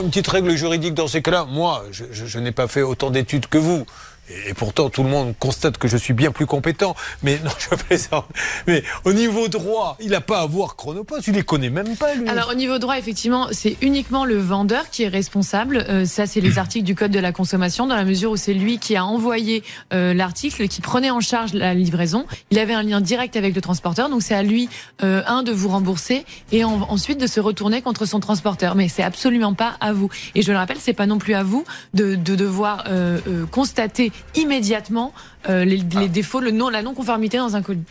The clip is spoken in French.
une petite règle juridique dans ces cas-là. Moi, je n'ai pas fait autant d'études que vous. Et pourtant, tout le monde constate que je suis bien plus compétent. Mais non, je plaisante. Mais au niveau droit, il n'a pas à voir Chronopost. Il les connaît même pas, lui. Alors, au niveau droit, effectivement, c'est uniquement le vendeur qui est responsable. Euh, ça, c'est les articles du Code de la consommation, dans la mesure où c'est lui qui a envoyé euh, l'article, qui prenait en charge la livraison. Il avait un lien direct avec le transporteur. Donc, c'est à lui, euh, un, de vous rembourser et ensuite de se retourner contre son transporteur. Mais c'est absolument pas à vous. Et je le rappelle, c'est pas non plus à vous de, de devoir constater immédiatement euh, les, les, ah. défauts, le non, la non-conformité dans un colis.